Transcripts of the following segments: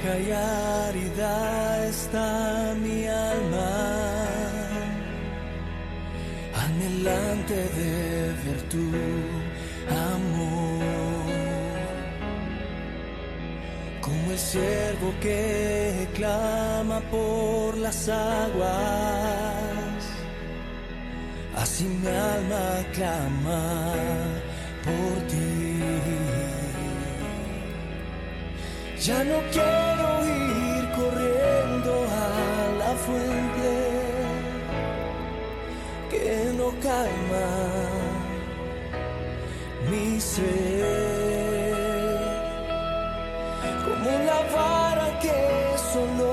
Seca y está mi alma, anhelante de ver tu amor. Como el siervo que clama por las aguas, así mi alma clama por Ya no quiero ir corriendo a la fuente que no calma mi ser. Como la vara que solo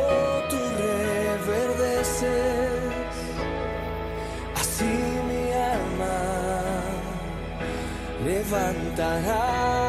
tú reverdeces, así mi alma levantará.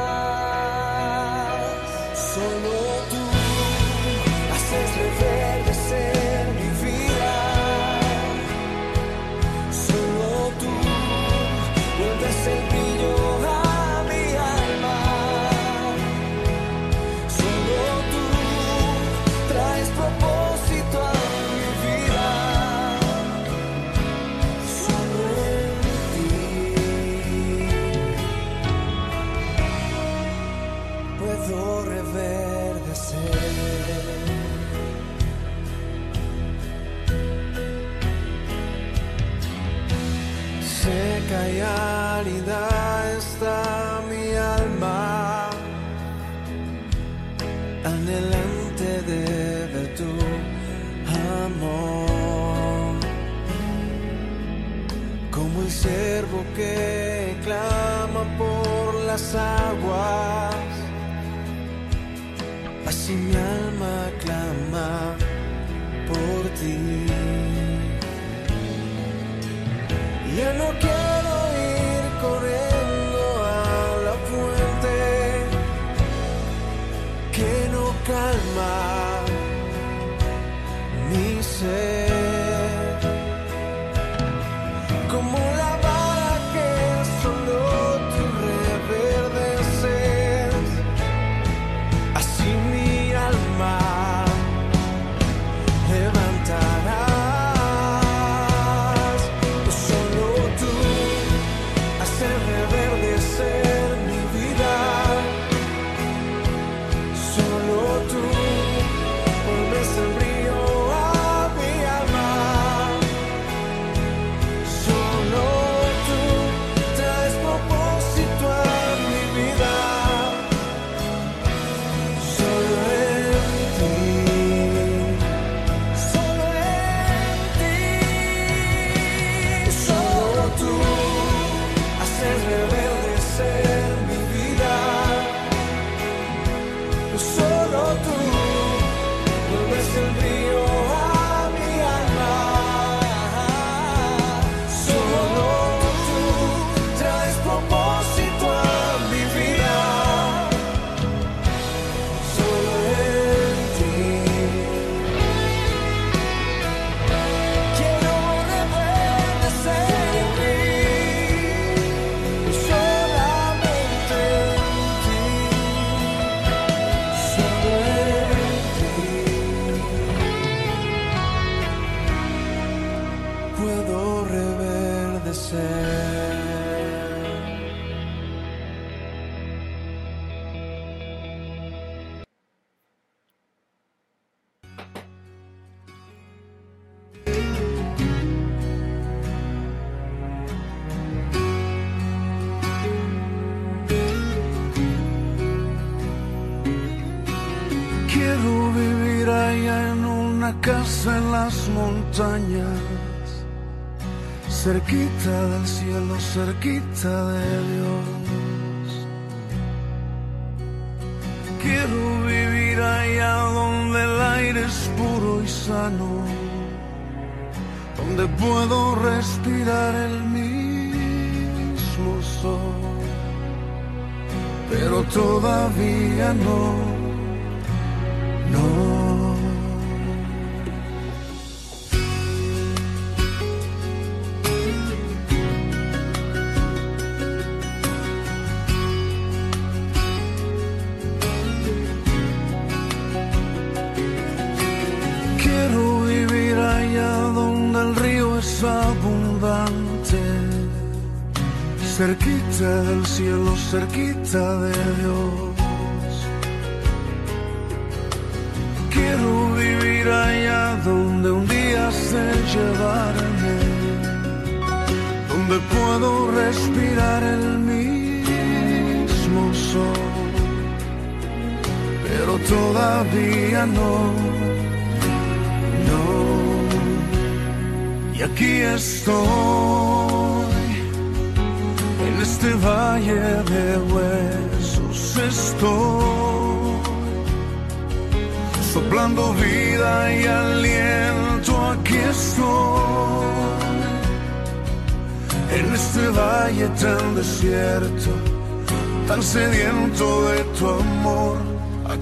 no, no. Quiero vivir allá donde el río es abundante, cerquita del cielo, cerquita de Dios todavía no. Y aquí estoy, en este valle de huesos estoy, soplando vida y aliento, aquí estoy, en este valle tan desierto, tan sediento de tu amor,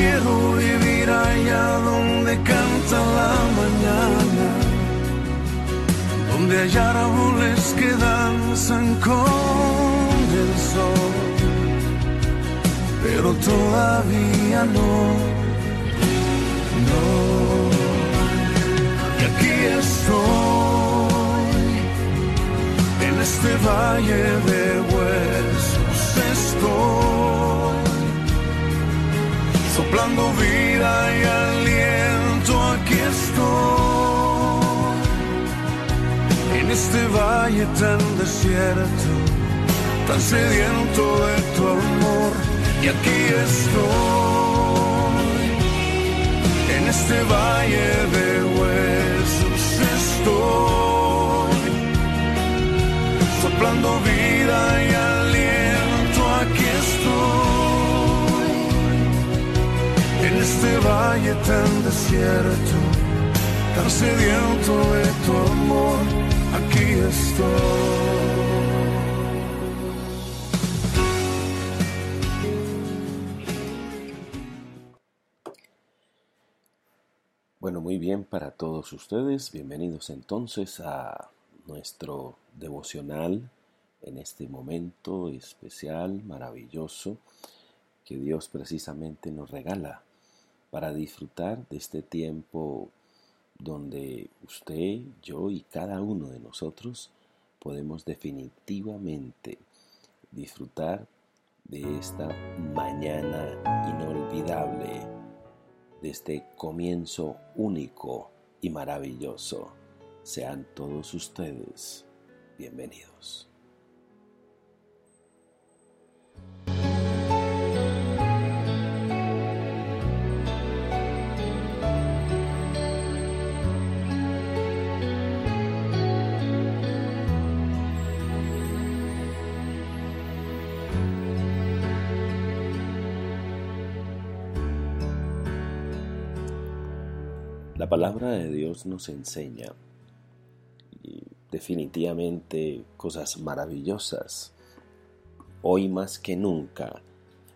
Quiero vivir allá donde canta la mañana, donde hay árboles que danzan con el sol, pero todavía no, no. Y aquí estoy este valle de huesos soplando vida y aliento, aquí estoy, en este valle tan desierto, tan sediento de tu amor, y aquí estoy, en este valle de huesos estoy soplando vida y aliento, este valle tan desierto, tan sediento de tu amor, aquí estoy. Bueno, muy bien para todos ustedes. Bienvenidos entonces a nuestro devocional en este momento especial, maravilloso, que Dios precisamente nos regala para disfrutar de este tiempo donde usted, yo y cada uno de nosotros podemos definitivamente disfrutar de esta mañana inolvidable, de este comienzo único y maravilloso. Sean todos ustedes bienvenidos. Palabra de Dios nos enseña definitivamente cosas maravillosas. Hoy más que nunca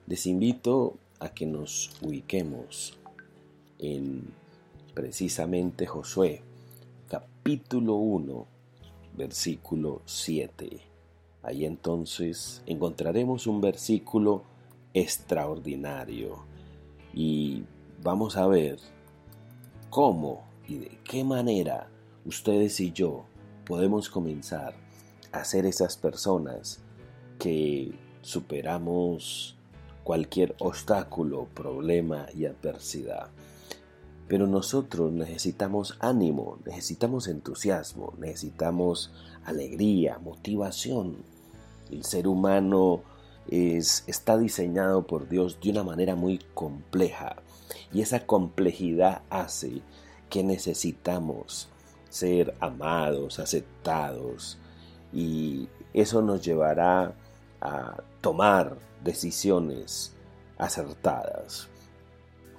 les invito a que nos ubiquemos en precisamente Josué, capítulo 1, versículo 7. Ahí entonces encontraremos un versículo extraordinario y vamos a ver cómo y de qué manera ustedes y yo podemos comenzar a ser esas personas que superamos cualquier obstáculo, problema y adversidad. Pero nosotros necesitamos ánimo, necesitamos entusiasmo, necesitamos alegría, motivación. El ser humano es, está diseñado por Dios de una manera muy compleja y esa complejidad hace que necesitamos ser amados, aceptados, y eso nos llevará a tomar decisiones acertadas.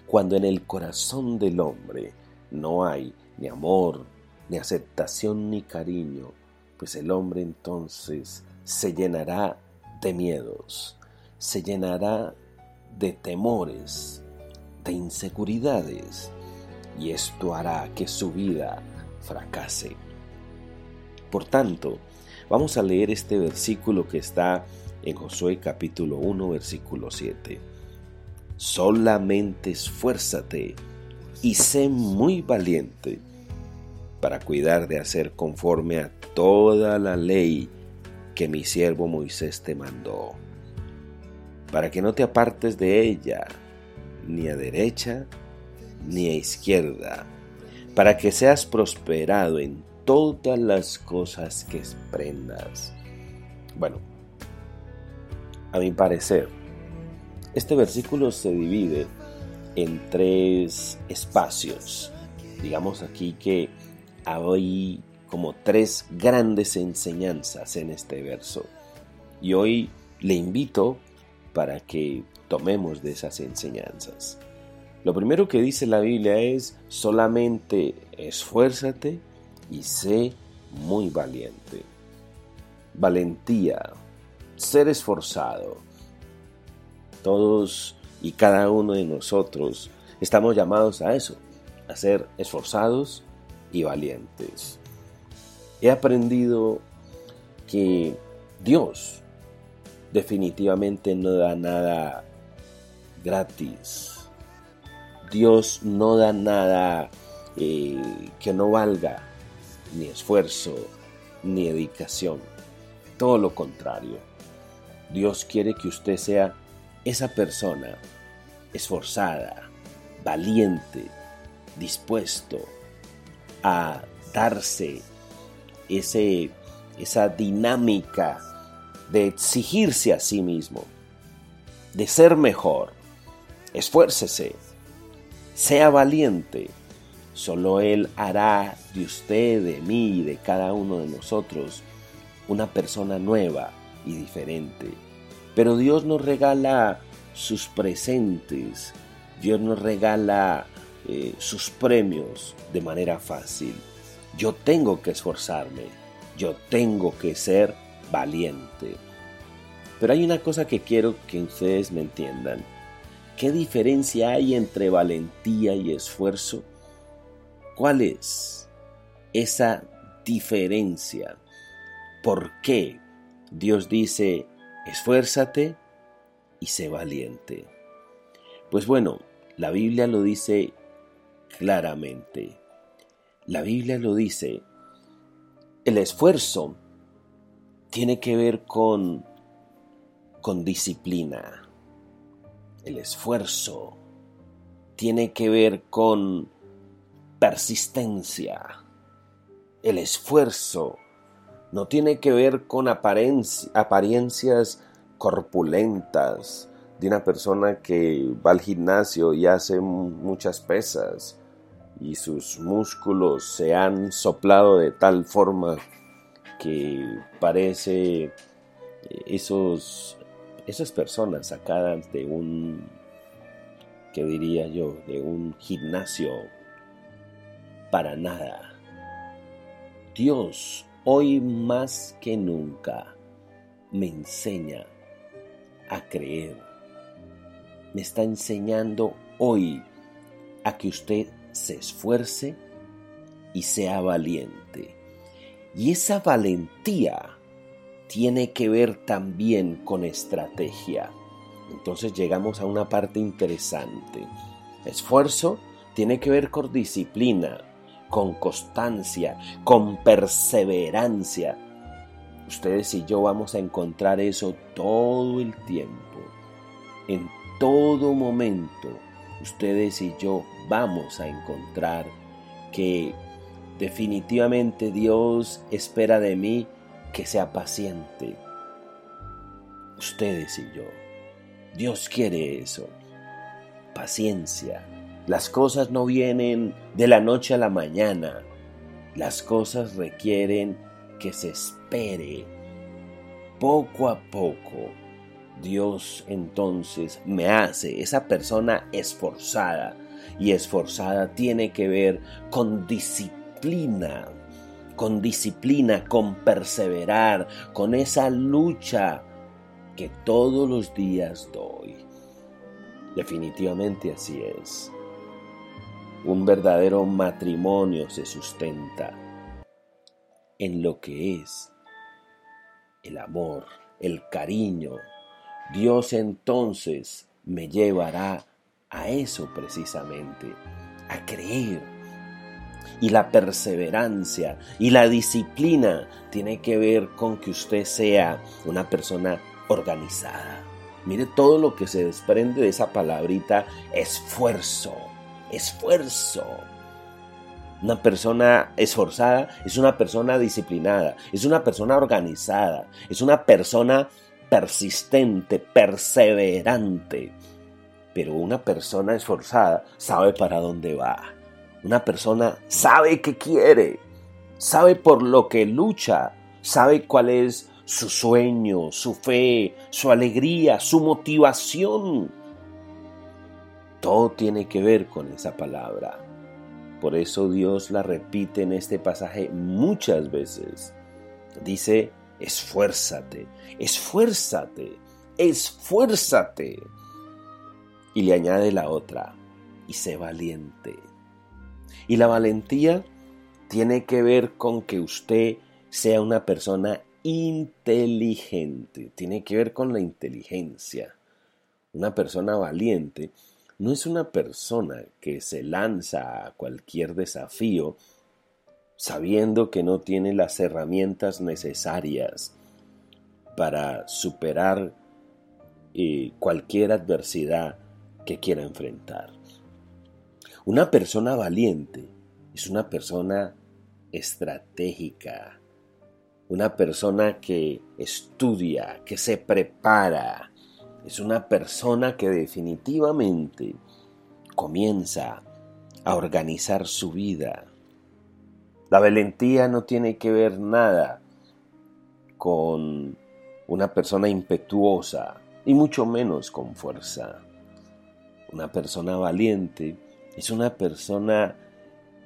Cuando en el corazón del hombre no hay ni amor, ni aceptación ni cariño, pues el hombre entonces se llenará de miedos, se llenará de temores, de inseguridades, y esto hará que su vida fracase. Por tanto, vamos a leer este versículo que está en Josué capítulo 1, versículo 7. Solamente esfuérzate y sé muy valiente para cuidar de hacer conforme a toda la ley que mi siervo Moisés te mandó, para que no te apartes de ella, ni a derecha ni a izquierda, para que seas prosperado en todas las cosas que prendas. Bueno, a mi parecer, este versículo se divide en tres espacios. Digamos aquí que hay como tres grandes enseñanzas en este verso. Y hoy le invito para que tomemos de esas enseñanzas. Lo primero que dice la Biblia es solamente esfuérzate y sé muy valiente. Valentía, ser esforzado. Todos y cada uno de nosotros estamos llamados a eso, a ser esforzados y valientes. He aprendido que Dios definitivamente no da nada gratis. Dios no da nada eh, que no valga ni esfuerzo ni dedicación. Todo lo contrario. Dios quiere que usted sea esa persona esforzada, valiente, dispuesto a darse ese, esa dinámica de exigirse a sí mismo, de ser mejor. Esfuércese, sea valiente. Solo Él hará de usted, de mí y de cada uno de nosotros una persona nueva y diferente. Pero Dios nos regala sus presentes, Dios nos regala eh, sus premios de manera fácil. Yo tengo que esforzarme, yo tengo que ser valiente. Pero hay una cosa que quiero que ustedes me entiendan. ¿Qué diferencia hay entre valentía y esfuerzo? ¿Cuál es esa diferencia? ¿Por qué Dios dice, esfuérzate y sé valiente? Pues bueno, la Biblia lo dice claramente. La Biblia lo dice. El esfuerzo tiene que ver con, con disciplina. El esfuerzo tiene que ver con persistencia. El esfuerzo no tiene que ver con apariencias corpulentas de una persona que va al gimnasio y hace muchas pesas y sus músculos se han soplado de tal forma que parece eh, esos, esas personas sacadas de un, que diría yo, de un gimnasio para nada. Dios hoy más que nunca me enseña a creer. Me está enseñando hoy a que usted se esfuerce y sea valiente. Y esa valentía tiene que ver también con estrategia. Entonces llegamos a una parte interesante. Esfuerzo tiene que ver con disciplina, con constancia, con perseverancia. Ustedes y yo vamos a encontrar eso todo el tiempo, en todo momento ustedes y yo vamos a encontrar que definitivamente Dios espera de mí que sea paciente. Ustedes y yo. Dios quiere eso. Paciencia. Las cosas no vienen de la noche a la mañana. Las cosas requieren que se espere poco a poco Dios entonces me hace esa persona esforzada. Y esforzada tiene que ver con disciplina con disciplina, con perseverar, con esa lucha que todos los días doy. Definitivamente así es. Un verdadero matrimonio se sustenta en lo que es el amor, el cariño. Dios entonces me llevará a eso precisamente, a creer. Y la perseverancia y la disciplina tiene que ver con que usted sea una persona organizada. Mire todo lo que se desprende de esa palabrita esfuerzo, esfuerzo. Una persona esforzada es una persona disciplinada, es una persona organizada, es una persona persistente, perseverante. Pero una persona esforzada sabe para dónde va. Una persona sabe qué quiere, sabe por lo que lucha, sabe cuál es su sueño, su fe, su alegría, su motivación. Todo tiene que ver con esa palabra. Por eso Dios la repite en este pasaje muchas veces. Dice, esfuérzate, esfuérzate, esfuérzate. Y le añade la otra, y sé valiente. Y la valentía tiene que ver con que usted sea una persona inteligente, tiene que ver con la inteligencia. Una persona valiente no es una persona que se lanza a cualquier desafío sabiendo que no tiene las herramientas necesarias para superar eh, cualquier adversidad que quiera enfrentar. Una persona valiente es una persona estratégica, una persona que estudia, que se prepara, es una persona que definitivamente comienza a organizar su vida. La valentía no tiene que ver nada con una persona impetuosa y mucho menos con fuerza. Una persona valiente es una persona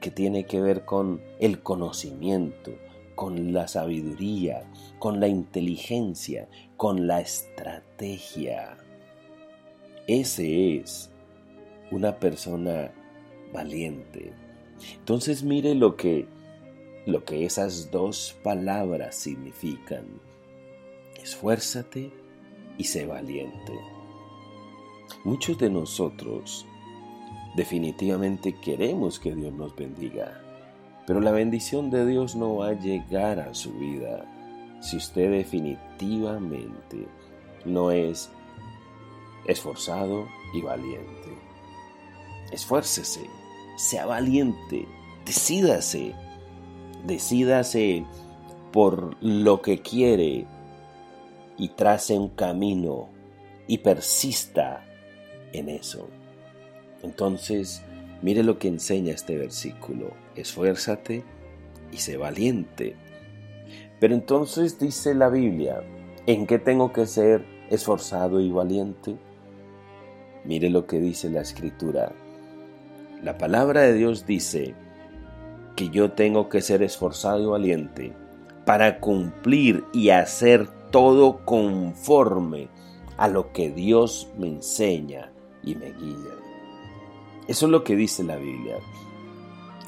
que tiene que ver con el conocimiento, con la sabiduría, con la inteligencia, con la estrategia. Ese es una persona valiente. Entonces mire lo que lo que esas dos palabras significan. Esfuérzate y sé valiente. Muchos de nosotros definitivamente queremos que Dios nos bendiga, pero la bendición de Dios no va a llegar a su vida si usted definitivamente no es esforzado y valiente. Esfuércese, sea valiente, decídase, decídase por lo que quiere y trace un camino y persista en eso. Entonces, mire lo que enseña este versículo. Esfuérzate y sé valiente. Pero entonces dice la Biblia, ¿en qué tengo que ser esforzado y valiente? Mire lo que dice la escritura. La palabra de Dios dice que yo tengo que ser esforzado y valiente para cumplir y hacer todo conforme a lo que Dios me enseña y me guía. Eso es lo que dice la Biblia.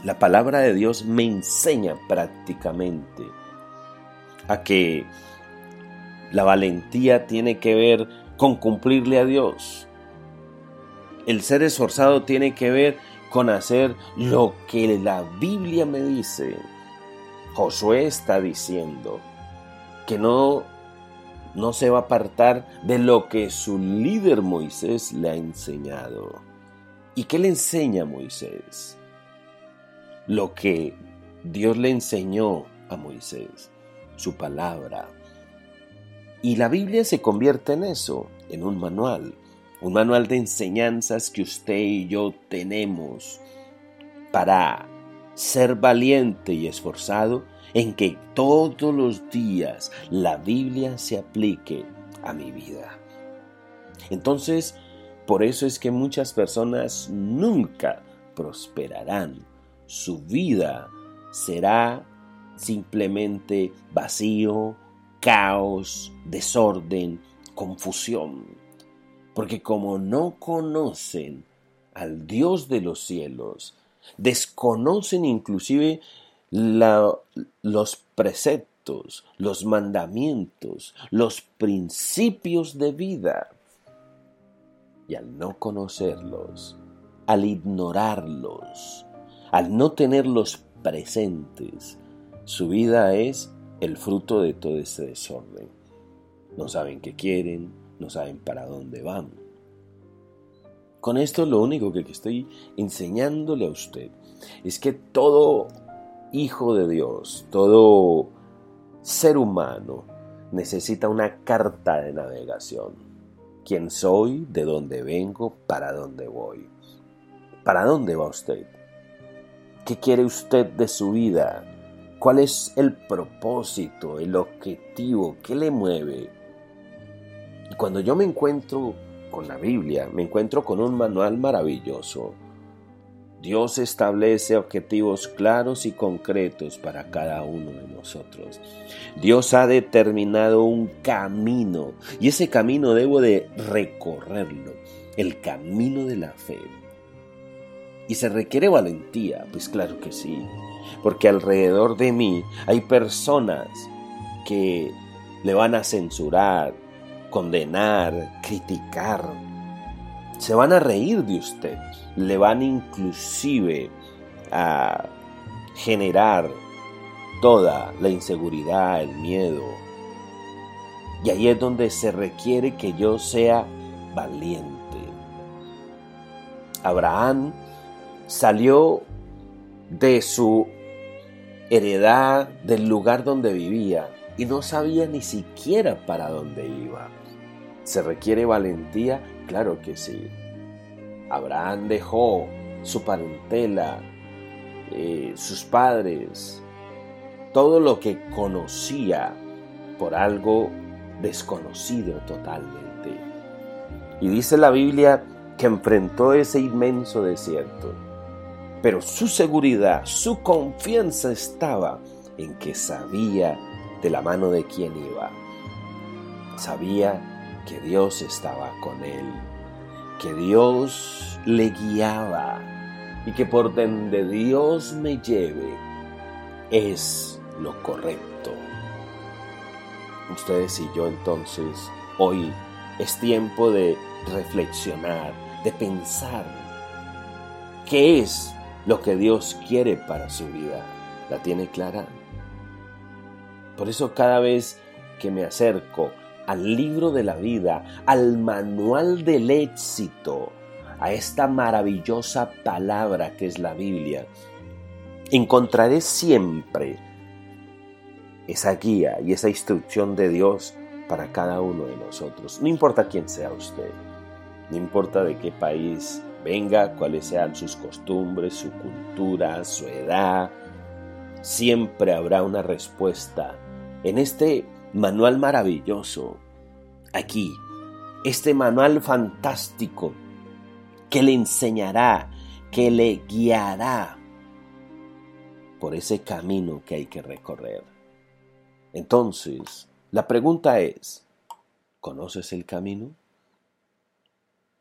La palabra de Dios me enseña prácticamente a que la valentía tiene que ver con cumplirle a Dios. El ser esforzado tiene que ver con hacer lo que la Biblia me dice. Josué está diciendo que no no se va a apartar de lo que su líder Moisés le ha enseñado. ¿Y qué le enseña Moisés? Lo que Dios le enseñó a Moisés, su palabra. Y la Biblia se convierte en eso, en un manual, un manual de enseñanzas que usted y yo tenemos para ser valiente y esforzado en que todos los días la Biblia se aplique a mi vida. Entonces, por eso es que muchas personas nunca prosperarán. Su vida será simplemente vacío, caos, desorden, confusión. Porque como no conocen al Dios de los cielos, desconocen inclusive los preceptos, los mandamientos, los principios de vida. Y al no conocerlos, al ignorarlos, al no tenerlos presentes, su vida es el fruto de todo este desorden. No saben qué quieren, no saben para dónde van. Con esto lo único que estoy enseñándole a usted es que todo hijo de Dios, todo ser humano necesita una carta de navegación. ¿Quién soy? ¿De dónde vengo? ¿Para dónde voy? ¿Para dónde va usted? ¿Qué quiere usted de su vida? ¿Cuál es el propósito, el objetivo? ¿Qué le mueve? Y cuando yo me encuentro con la Biblia, me encuentro con un manual maravilloso. Dios establece objetivos claros y concretos para cada uno de nosotros. Dios ha determinado un camino y ese camino debo de recorrerlo, el camino de la fe. ¿Y se requiere valentía? Pues claro que sí porque alrededor de mí hay personas que le van a censurar, condenar, criticar. Se van a reír de usted, le van inclusive a generar toda la inseguridad, el miedo. Y ahí es donde se requiere que yo sea valiente. Abraham salió de su heredad del lugar donde vivía y no sabía ni siquiera para dónde iba. ¿Se requiere valentía? Claro que sí. Abraham dejó su parentela, eh, sus padres, todo lo que conocía por algo desconocido totalmente. Y dice la Biblia que enfrentó ese inmenso desierto pero su seguridad, su confianza estaba en que sabía de la mano de quién iba. Sabía que Dios estaba con él, que Dios le guiaba y que por donde Dios me lleve es lo correcto. Ustedes y yo entonces hoy es tiempo de reflexionar, de pensar qué es lo que Dios quiere para su vida. ¿La tiene clara? Por eso cada vez que me acerco al libro de la vida, al manual del éxito, a esta maravillosa palabra que es la Biblia, encontraré siempre esa guía y esa instrucción de Dios para cada uno de nosotros. No importa quién sea usted, no importa de qué país venga, cuáles sean sus costumbres, su cultura, su edad, siempre habrá una respuesta en este manual maravilloso, aquí, este manual fantástico que le enseñará, que le guiará por ese camino que hay que recorrer. Entonces, la pregunta es, ¿conoces el camino?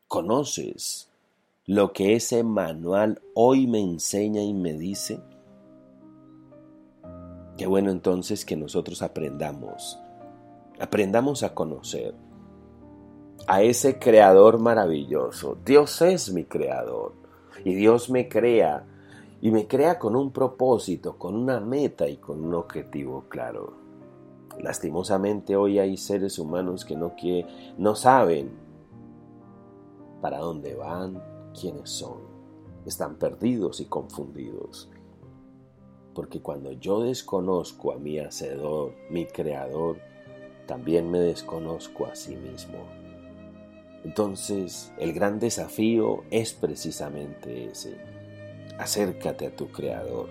¿Conoces lo que ese manual hoy me enseña y me dice? Qué bueno entonces que nosotros aprendamos, aprendamos a conocer a ese creador maravilloso. Dios es mi creador y Dios me crea y me crea con un propósito, con una meta y con un objetivo claro. Lastimosamente hoy hay seres humanos que no, que no saben para dónde van, quiénes son. Están perdidos y confundidos. Porque cuando yo desconozco a mi Hacedor, mi Creador, también me desconozco a sí mismo. Entonces, el gran desafío es precisamente ese. Acércate a tu Creador.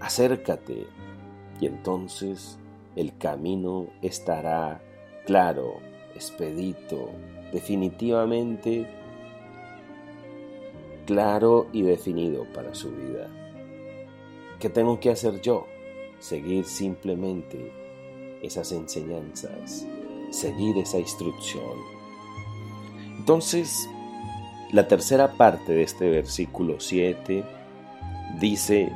Acércate. Y entonces el camino estará claro, expedito, definitivamente claro y definido para su vida. ¿Qué tengo que hacer yo? Seguir simplemente esas enseñanzas, seguir esa instrucción. Entonces, la tercera parte de este versículo 7 dice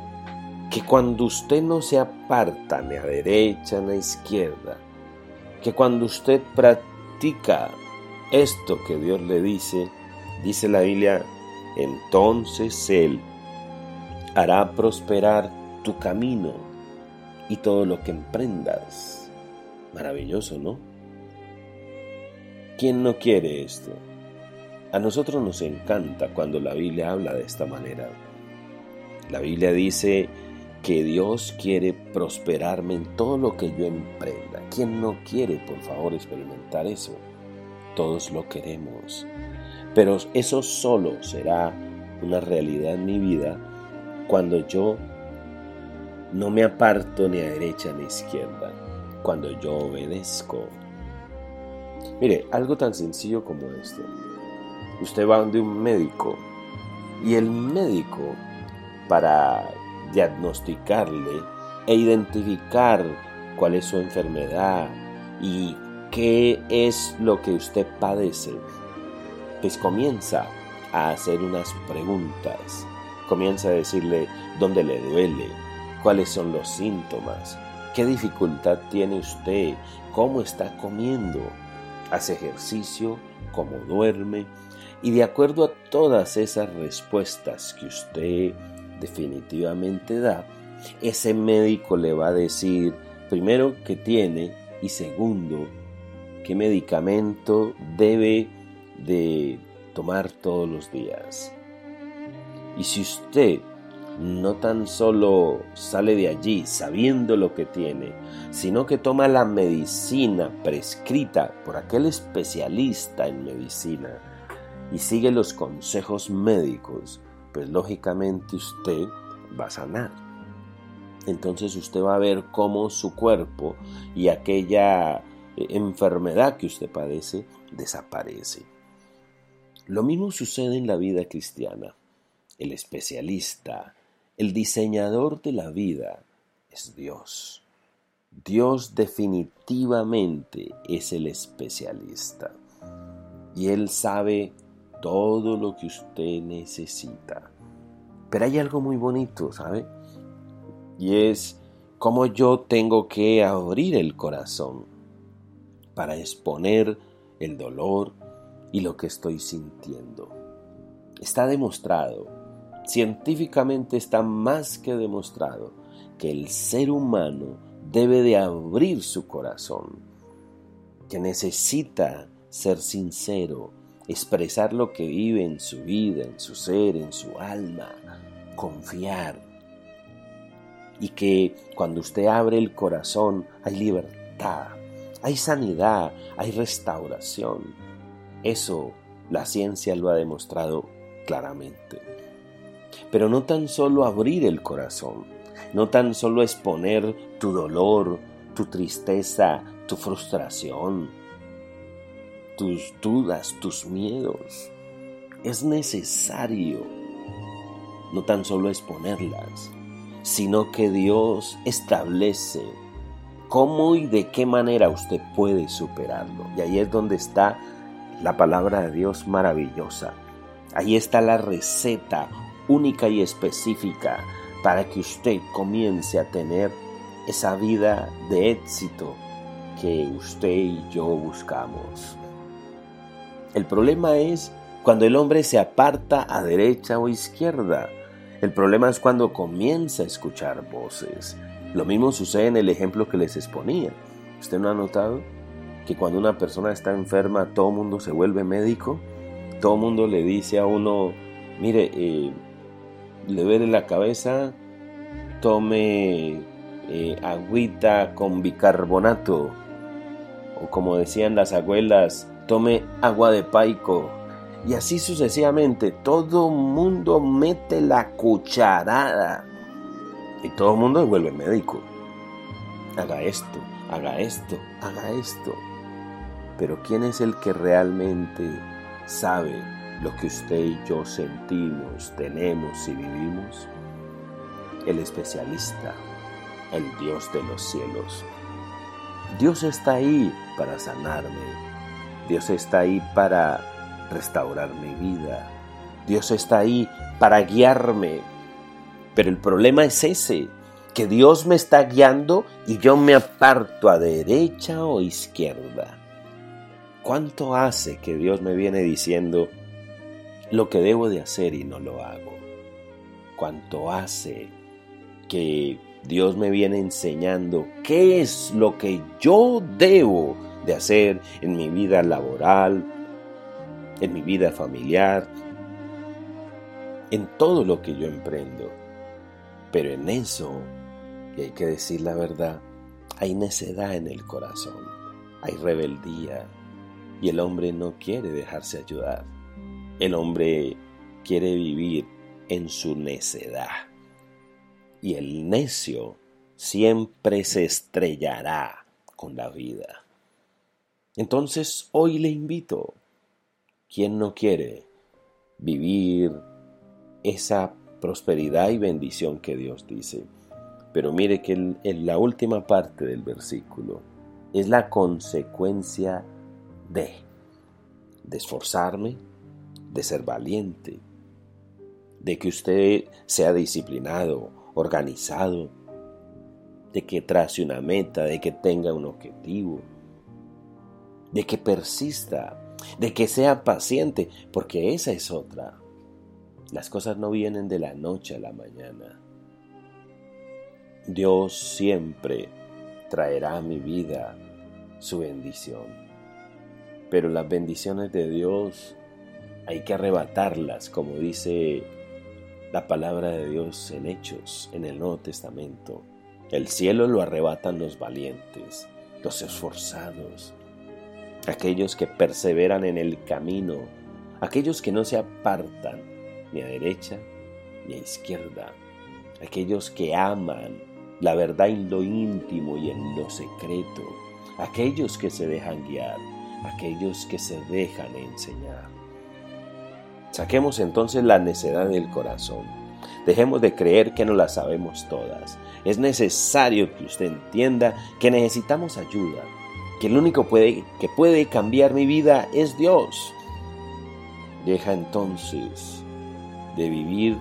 que cuando usted no se aparta ni a derecha ni a izquierda, que cuando usted practica esto que Dios le dice, dice la Biblia, entonces Él hará prosperar tu camino y todo lo que emprendas. Maravilloso, ¿no? ¿Quién no quiere esto? A nosotros nos encanta cuando la Biblia habla de esta manera. La Biblia dice que Dios quiere prosperarme en todo lo que yo emprenda. ¿Quién no quiere, por favor, experimentar eso? Todos lo queremos. Pero eso solo será una realidad en mi vida cuando yo no me aparto ni a derecha ni a izquierda, cuando yo obedezco. Mire, algo tan sencillo como esto. Usted va donde un médico y el médico para diagnosticarle e identificar cuál es su enfermedad y qué es lo que usted padece, pues comienza a hacer unas preguntas, comienza a decirle dónde le duele, cuáles son los síntomas, qué dificultad tiene usted, cómo está comiendo, hace ejercicio, cómo duerme, y de acuerdo a todas esas respuestas que usted definitivamente da, ese médico le va a decir primero qué tiene y segundo qué medicamento debe de tomar todos los días. Y si usted no tan solo sale de allí sabiendo lo que tiene, sino que toma la medicina prescrita por aquel especialista en medicina y sigue los consejos médicos, pues lógicamente usted va a sanar. Entonces usted va a ver cómo su cuerpo y aquella eh, enfermedad que usted padece desaparece. Lo mismo sucede en la vida cristiana. El especialista, el diseñador de la vida es Dios. Dios definitivamente es el especialista. Y Él sabe todo lo que usted necesita. Pero hay algo muy bonito, ¿sabe? Y es cómo yo tengo que abrir el corazón para exponer el dolor y lo que estoy sintiendo. Está demostrado, científicamente está más que demostrado, que el ser humano debe de abrir su corazón, que necesita ser sincero, expresar lo que vive en su vida, en su ser, en su alma, confiar. Y que cuando usted abre el corazón hay libertad, hay sanidad, hay restauración. Eso la ciencia lo ha demostrado claramente. Pero no tan solo abrir el corazón, no tan solo exponer tu dolor, tu tristeza, tu frustración, tus dudas, tus miedos. Es necesario no tan solo exponerlas, sino que Dios establece cómo y de qué manera usted puede superarlo. Y ahí es donde está la palabra de Dios maravillosa. Ahí está la receta única y específica para que usted comience a tener esa vida de éxito que usted y yo buscamos. El problema es cuando el hombre se aparta a derecha o izquierda. El problema es cuando comienza a escuchar voces. Lo mismo sucede en el ejemplo que les exponía. ¿Usted no ha notado que cuando una persona está enferma todo el mundo se vuelve médico? Todo el mundo le dice a uno, mire, eh, le duele la cabeza, tome eh, agüita con bicarbonato. O como decían las abuelas, tome agua de paico. Y así sucesivamente, todo mundo mete la cucharada. Y todo el mundo vuelve médico. Haga esto, haga esto, haga esto. Pero ¿quién es el que realmente sabe lo que usted y yo sentimos, tenemos y vivimos? el especialista, el Dios de los cielos. Dios está ahí para sanarme. Dios está ahí para restaurar mi vida. Dios está ahí para guiarme. Pero el problema es ese, que Dios me está guiando y yo me aparto a derecha o izquierda. ¿Cuánto hace que Dios me viene diciendo lo que debo de hacer y no lo hago? ¿Cuánto hace que Dios me viene enseñando qué es lo que yo debo de hacer en mi vida laboral, en mi vida familiar, en todo lo que yo emprendo? Pero en eso y hay que decir la verdad, hay necedad en el corazón, hay rebeldía y el hombre no quiere dejarse ayudar. El hombre quiere vivir en su necedad. Y el necio siempre se estrellará con la vida. Entonces hoy le invito, ¿quién no quiere vivir esa prosperidad y bendición que Dios dice? Pero mire que en, la última parte del versículo es la consecuencia de, de esforzarme, de ser valiente, de que usted sea disciplinado, organizado, de que trace una meta, de que tenga un objetivo, de que persista, de que sea paciente, porque esa es otra. Las cosas no vienen de la noche a la mañana. Dios siempre traerá a mi vida su bendición. Pero las bendiciones de Dios hay que arrebatarlas, como dice la palabra de Dios en Hechos, en el Nuevo Testamento. El cielo lo arrebatan los valientes, los esforzados, aquellos que perseveran en el camino, aquellos que no se apartan ni a derecha ni a izquierda, aquellos que aman la verdad en lo íntimo y en lo secreto, aquellos que se dejan guiar, aquellos que se dejan enseñar. Saquemos entonces la necedad del corazón. Dejemos de creer que no la sabemos todas. Es necesario que usted entienda que necesitamos ayuda, que el único que puede cambiar mi vida es Dios. Deja entonces de vivir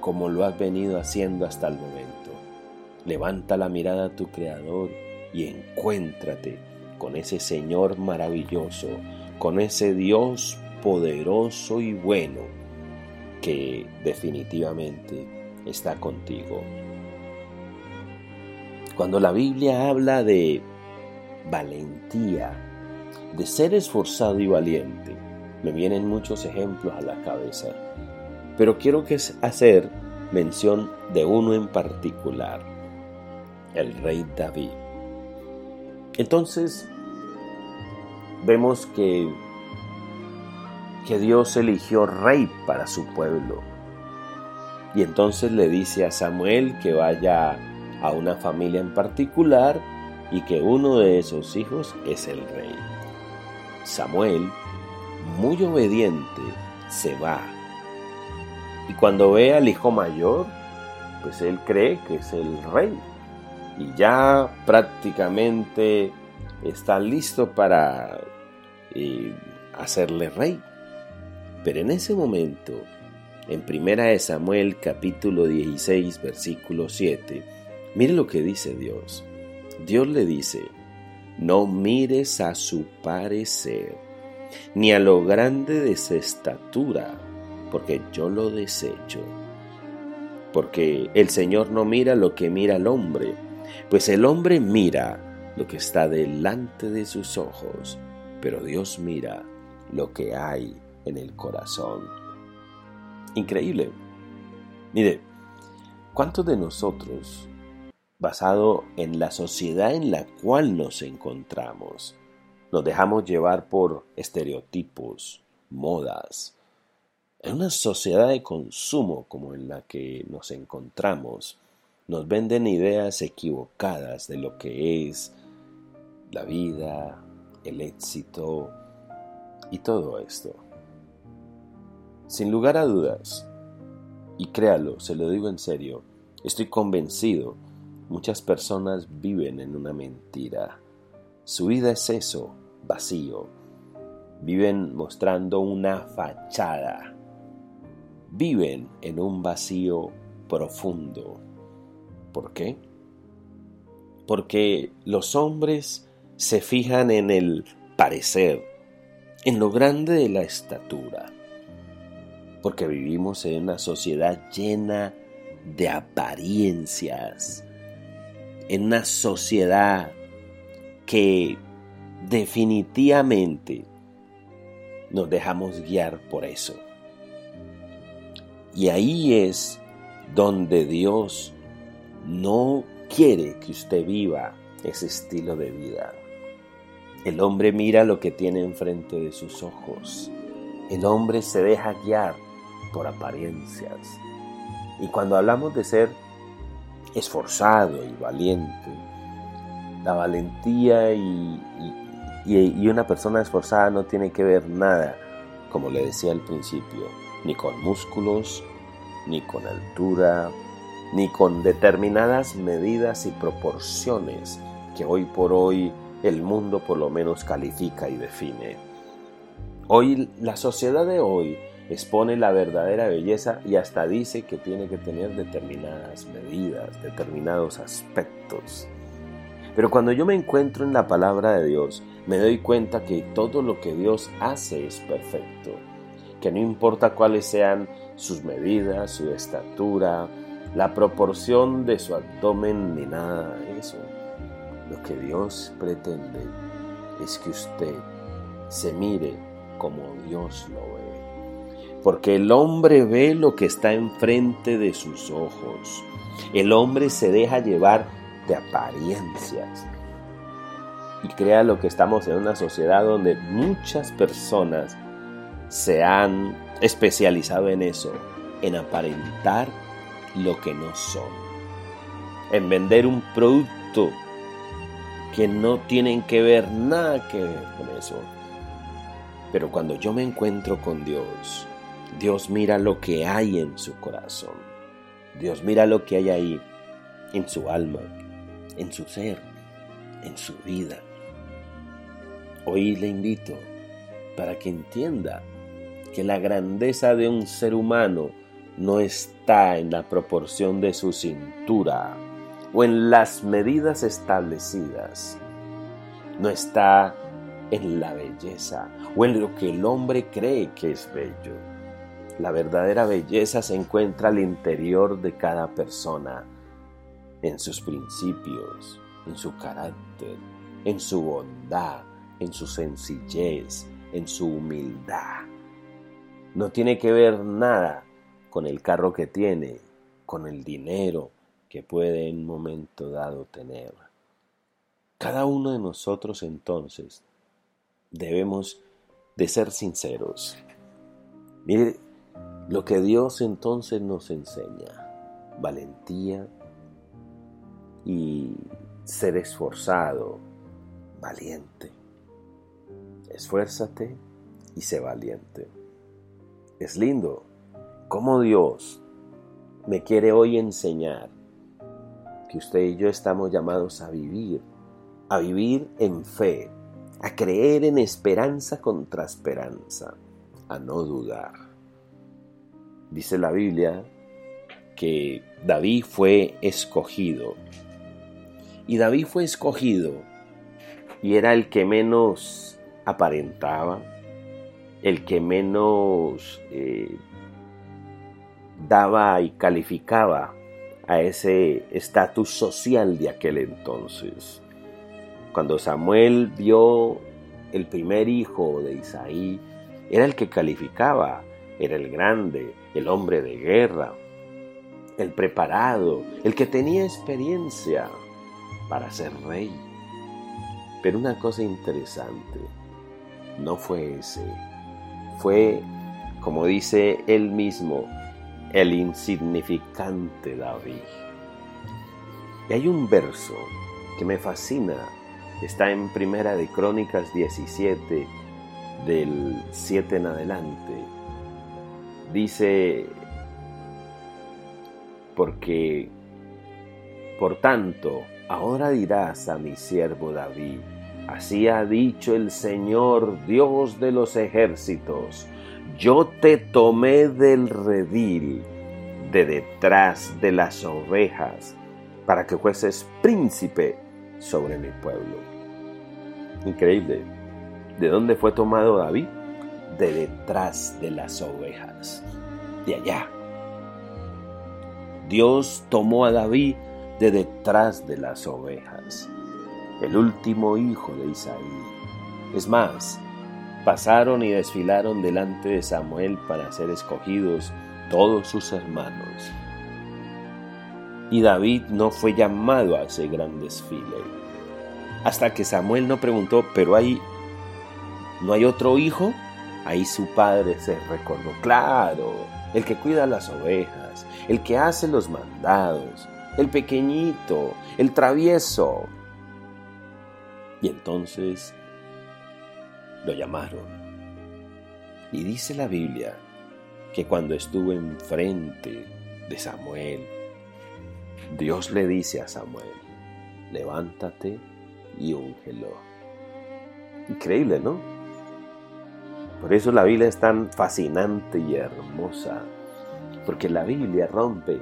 como lo has venido haciendo hasta el momento. Levanta la mirada a tu Creador y encuéntrate con ese Señor maravilloso, con ese Dios poderoso y bueno que definitivamente está contigo. Cuando la Biblia habla de valentía, de ser esforzado y valiente, me vienen muchos ejemplos a la cabeza, pero quiero que hacer mención de uno en particular el rey David. Entonces, vemos que, que Dios eligió rey para su pueblo. Y entonces le dice a Samuel que vaya a una familia en particular y que uno de esos hijos es el rey. Samuel, muy obediente, se va. Y cuando ve al hijo mayor, pues él cree que es el rey y ya prácticamente está listo para eh, hacerle rey. Pero en ese momento, en Primera de Samuel capítulo 16 versículo 7, mire lo que dice Dios. Dios le dice, no mires a su parecer, ni a lo grande de su estatura, porque yo lo desecho. Porque el Señor no mira lo que mira el hombre, pues el hombre mira lo que está delante de sus ojos, pero Dios mira lo que hay en el corazón. Increíble. Mire, ¿cuántos de nosotros, basado en la sociedad en la cual nos encontramos, nos dejamos llevar por estereotipos, modas? En una sociedad de consumo como en la que nos encontramos, nos venden ideas equivocadas de lo que es la vida, el éxito y todo esto. Sin lugar a dudas, y créalo, se lo digo en serio, Estoy convencido, muchas personas viven en una mentira. Su vida es eso, vacío. Viven mostrando una fachada. Viven en un vacío profundo. ¿Por qué? Porque los hombres se fijan en el parecer, en lo grande de la estatura. Porque vivimos en una sociedad llena de apariencias, en una sociedad que definitivamente nos dejamos guiar por eso. Y ahí es donde Dios no quiere que usted viva ese estilo de vida. El hombre mira lo que tiene enfrente de sus ojos. El hombre se deja guiar por apariencias. Y cuando hablamos de ser esforzado y valiente, la valentía y, y, una persona esforzada no tiene que ver nada, como le decía al principio, ni con músculos, ni con altura, ni con determinadas medidas y proporciones que hoy por hoy el mundo por lo menos califica y define. Hoy la sociedad de hoy expone la verdadera belleza y hasta dice que tiene que tener determinadas medidas, determinados aspectos. Pero cuando yo me encuentro en la palabra de Dios, me doy cuenta que todo lo que Dios hace es perfecto, que no importa cuáles sean sus medidas, su estatura, la proporción de su abdomen ni nada de eso. Lo que Dios pretende es que usted se mire como Dios lo ve. Porque el hombre ve lo que está enfrente de sus ojos. El hombre se deja llevar de apariencias. Y crea lo que estamos en una sociedad donde muchas personas se han especializado en eso, en aparentar lo que no son, en vender un producto que no tienen que ver nada que ver con eso. Pero cuando yo me encuentro con Dios, Dios mira lo que hay en su corazón. Dios mira lo que hay ahí en su alma, en su ser, en su vida. Hoy le invito para que entienda que la grandeza de un ser humano no está en la proporción de su cintura o en las medidas establecidas. No está en la belleza o en lo que el hombre cree que es bello. La verdadera belleza se encuentra al interior de cada persona, en sus principios, en su carácter, en su bondad, en su sencillez, en su humildad. No tiene que ver nada con el carro que tiene, con el dinero que puede en un momento dado tener. Cada uno de nosotros entonces debemos de ser sinceros. Mire lo que Dios entonces nos enseña. Valentía y ser esforzado, valiente. Esfuérzate y sé valiente. Es lindo cómo Dios me quiere hoy enseñar que usted y yo estamos llamados a vivir, a vivir en fe, a creer en esperanza contra esperanza, a no dudar. Dice la Biblia que David fue escogido. Y David fue escogido y era el que menos aparentaba, el que menos eh, daba y calificaba a ese estatus social de aquel entonces. Cuando Samuel vio el primer hijo de Isaí, era el que calificaba, era el grande, el hombre de guerra, el preparado, el que tenía experiencia para ser rey. Pero una cosa interesante, no fue ese, fue, como dice él mismo, el insignificante David. Y hay un verso que me fascina, está en Primera de Crónicas 17, del 7 en adelante. Dice, porque Por tanto, ahora dirás a mi siervo David, así ha dicho el Señor Dios de los ejércitos, yo te tomé del redil, de detrás de las ovejas, para que fueses príncipe sobre mi pueblo. Increíble. ¿De dónde fue tomado David? De detrás de las ovejas. De allá. Dios tomó a David de detrás de las ovejas, el último hijo de Isaí. Es más, pasaron y desfilaron delante de Samuel para ser escogidos todos sus hermanos. Y David no fue llamado a ese gran desfile. Hasta que Samuel no preguntó, pero hay, ¿no hay otro hijo? Ahí su padre se recordó, claro, el que cuida las ovejas, el que hace los mandados, el pequeñito, el travieso. Y entonces lo llamaron. Y dice la Biblia que cuando estuvo enfrente de Samuel, Dios le dice a Samuel, levántate y úngelo. Increíble, ¿no? Por eso la Biblia es tan fascinante y hermosa, porque la Biblia rompe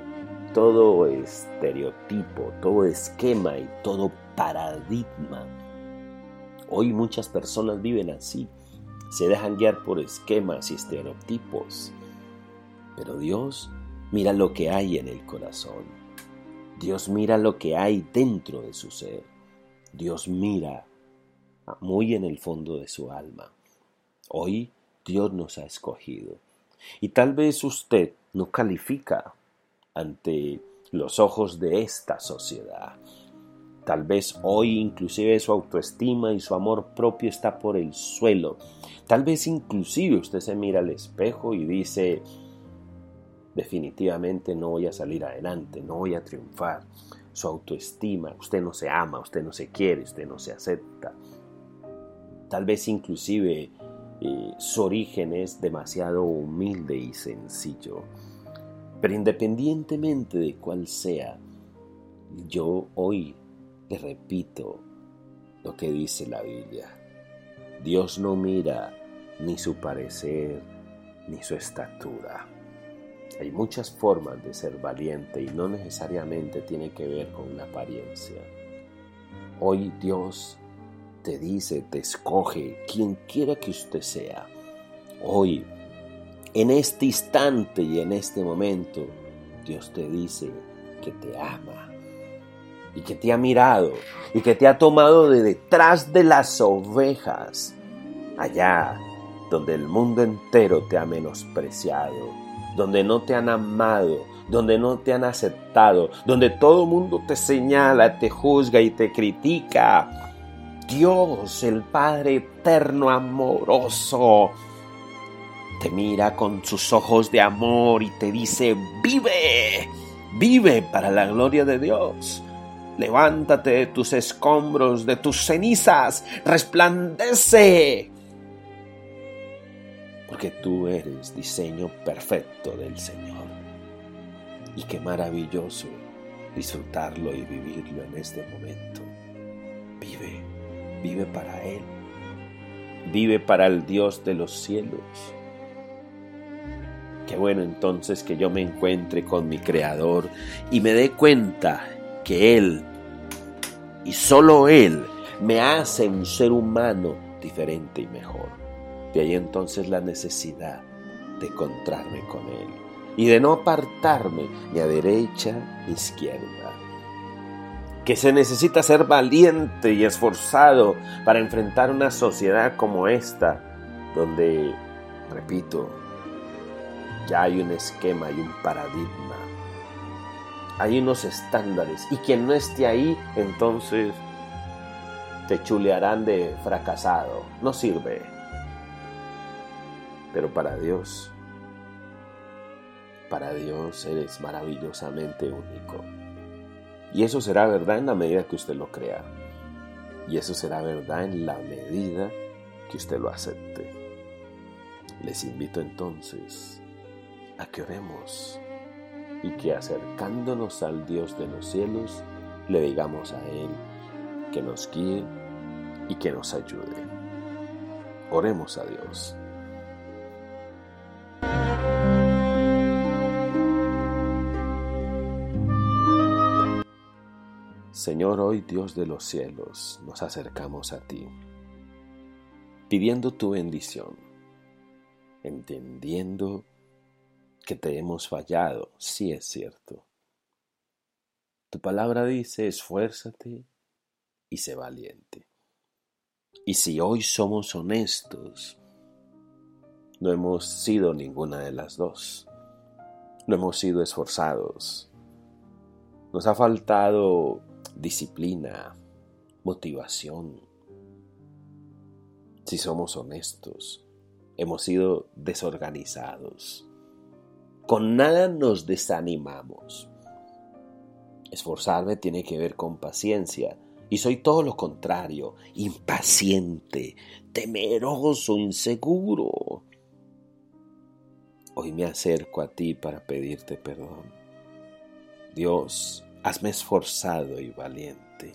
todo estereotipo, todo esquema y todo paradigma. Hoy muchas personas viven así, se dejan guiar por esquemas y estereotipos. Pero Dios mira lo que hay en el corazón. Dios mira lo que hay dentro de su ser. Dios mira muy en el fondo de su alma. Hoy Dios nos ha escogido. Y tal vez usted no califica ante los ojos de esta sociedad. Tal vez hoy inclusive su autoestima y su amor propio está por el suelo. Tal vez inclusive usted se mira al espejo y dice, definitivamente no voy a salir adelante, no voy a triunfar. Su autoestima, usted no se ama, usted no se quiere, usted no se acepta. Tal vez inclusive eh, su origen es demasiado humilde y sencillo. Pero independientemente de cuál sea, yo hoy le repito lo que dice la Biblia. Dios no mira ni su parecer ni su estatura. Hay muchas formas de ser valiente y no necesariamente tiene que ver con una apariencia. Hoy Dios te dice, te escoge quien quiera que usted sea. Hoy en este instante y en este momento, Dios te dice que te ama y que te ha mirado y que te ha tomado de detrás de las ovejas, allá donde el mundo entero te ha menospreciado, donde no te han amado, donde no te han aceptado, donde todo mundo te señala, te juzga y te critica. Dios, el Padre eterno, amoroso, te mira con sus ojos de amor y te dice, vive, vive para la gloria de Dios. Levántate de tus escombros, de tus cenizas, resplandece. Porque tú eres diseño perfecto del Señor. Y qué maravilloso disfrutarlo y vivirlo en este momento. Vive, vive para Él. Vive para el Dios de los cielos Qué bueno entonces que yo me encuentre con mi Creador y me dé cuenta que Él y solo Él me hace un ser humano diferente y mejor. De ahí entonces la necesidad de encontrarme con Él y de no apartarme ni a derecha ni izquierda. Que se necesita ser valiente y esforzado para enfrentar una sociedad como esta, donde, repito, ya hay un esquema y un paradigma. Hay unos estándares y quien no esté ahí, entonces te chulearán de fracasado. No sirve. Pero para Dios, para Dios eres maravillosamente único. Y eso será verdad en la medida que usted lo crea. Y eso será verdad en la medida que usted lo acepte. Les invito entonces a que oremos y que acercándonos al Dios de los cielos le digamos a Él que nos guíe y que nos ayude. Oremos a Dios. Señor, hoy Dios de los cielos, nos acercamos a ti, pidiendo tu bendición, entendiendo que te hemos fallado, sí es cierto. Tu palabra dice, esfuérzate y sé valiente. Y si hoy somos honestos, no hemos sido ninguna de las dos. No hemos sido esforzados. Nos ha faltado disciplina, motivación. Si somos honestos, hemos sido desorganizados. Con nada nos desanimamos. Esforzarme tiene que ver con paciencia y soy todo lo contrario, impaciente, temeroso, inseguro. Hoy me acerco a ti para pedirte perdón. Dios, Hazme esforzado y valiente.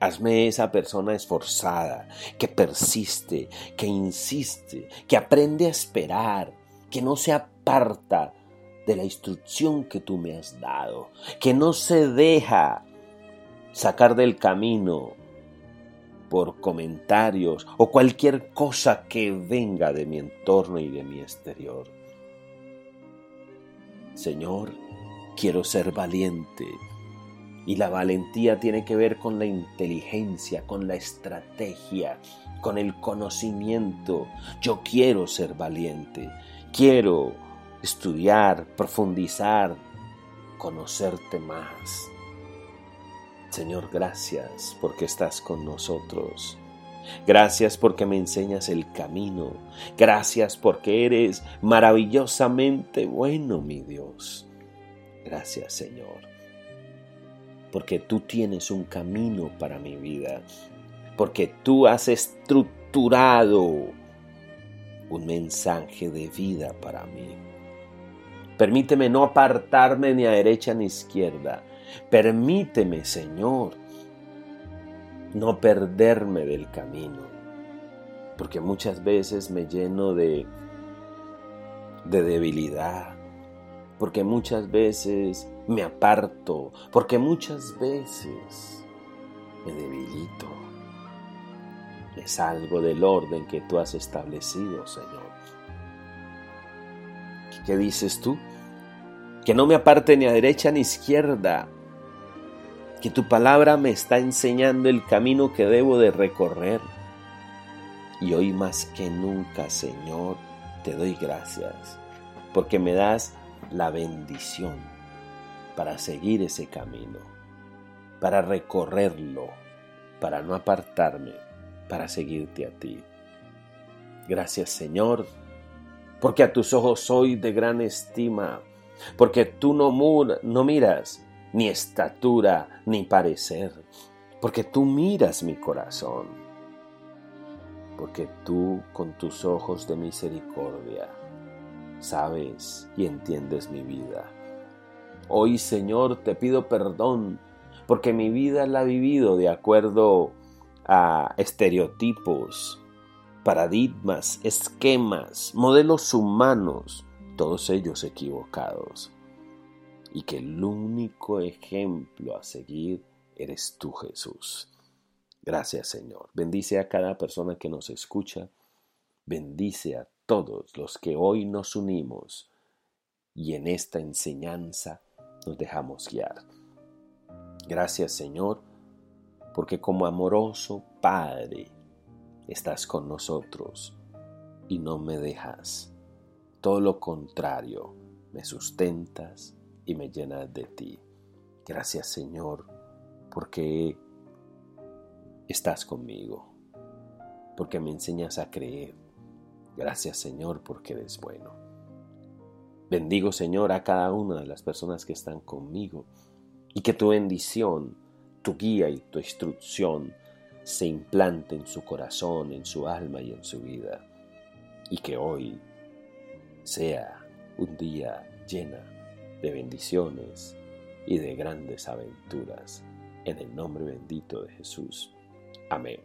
Hazme esa persona esforzada, que persiste, que insiste, que aprende a esperar, que no se aparta de la instrucción que tú me has dado, que no se deja sacar del camino por comentarios o cualquier cosa que venga de mi entorno y de mi exterior. Señor, quiero ser valiente. Y la valentía tiene que ver con la inteligencia, con la estrategia, con el conocimiento. Yo quiero ser valiente. Quiero estudiar, profundizar, conocerte más. Señor, gracias porque estás con nosotros. Gracias porque me enseñas el camino. Gracias porque eres maravillosamente bueno, mi Dios. Gracias Señor, porque tú tienes un camino para mi vida, porque tú has estructurado un mensaje de vida para mí. Permíteme no apartarme ni a derecha ni a izquierda. Permíteme, Señor, no perderme del camino. Porque muchas veces me lleno de, de debilidad, porque muchas veces me aparto, porque muchas veces me debilito. Me salgo del orden que tú has establecido, Señor. ¿Qué dices tú? Que no me aparte ni a derecha ni a izquierda, que tu palabra me está enseñando el camino que debo de recorrer. Y hoy más que nunca, Señor, te doy gracias, porque me das la bendición para seguir ese camino, para recorrerlo, para no apartarme, para seguirte a ti. Gracias Señor, porque a tus ojos soy de gran estima, porque tú no, no miras ni estatura ni parecer, porque tú miras mi corazón, porque tú con tus ojos de misericordia sabes y entiendes mi vida. Hoy, Señor, te pido perdón porque mi vida la he vivido de acuerdo a estereotipos, paradigmas, esquemas, modelos humanos, todos ellos equivocados. Y que el único ejemplo a seguir eres tú, Jesús. Gracias, Señor. Bendice a cada persona que nos escucha. Bendice a todos los que hoy nos unimos y en esta enseñanza nos dejamos guiar. Gracias Señor, porque como amoroso Padre estás con nosotros y no me dejas. Todo lo contrario, me sustentas y me llenas de ti. Gracias Señor, porque estás conmigo, porque me enseñas a creer Gracias Señor porque eres bueno. Bendigo Señor a cada una de las personas que están conmigo y que tu bendición, tu guía y tu instrucción se implante en su corazón, en su alma y en su vida. Y que hoy sea un día llena de bendiciones y de grandes aventuras. En el nombre bendito de Jesús. Amén.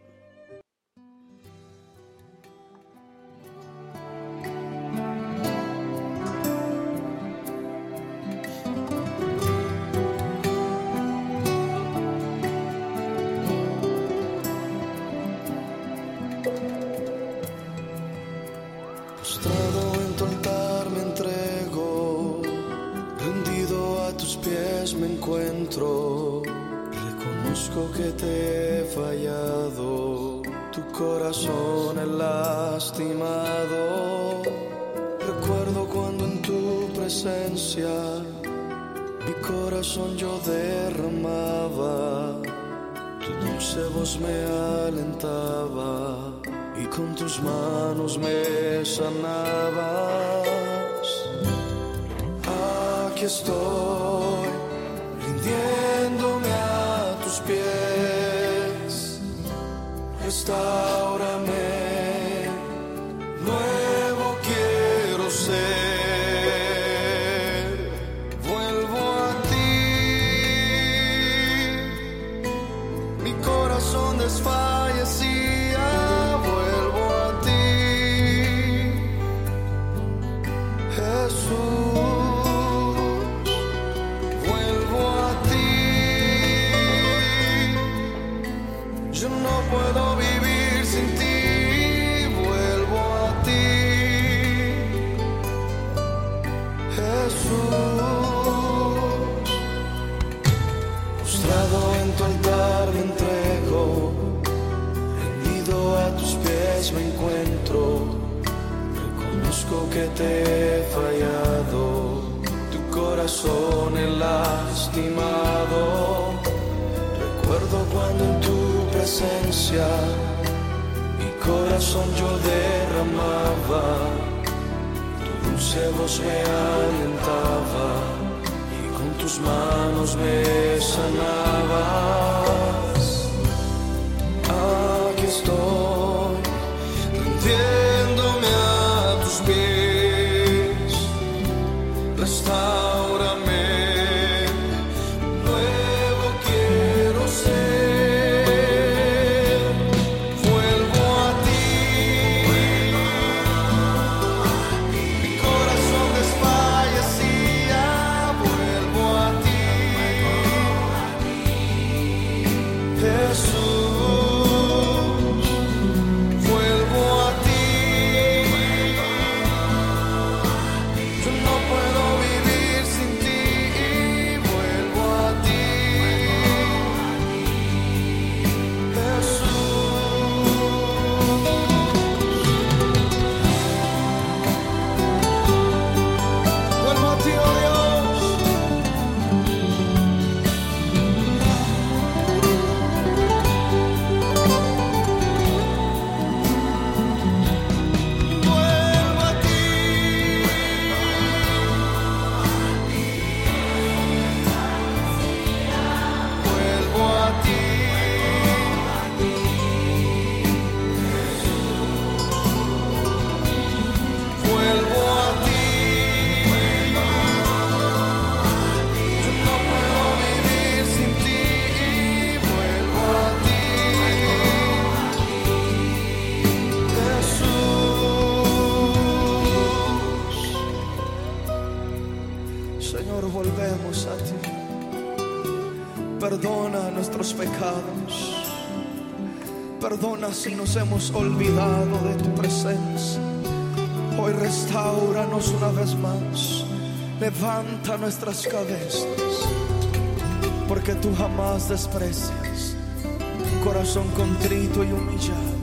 on this fire, see he fallado, tu corazón he lastimado. Recuerdo cuando en tu presencia mi corazón yo derramaba, tu dulce voz me alentaba y con tus manos me sanabas. Aquí estoy Si nos hemos olvidado de tu presencia. Hoy restauranos una vez más, levanta nuestras cabezas, porque tú jamás desprecias corazón contrito y humillado.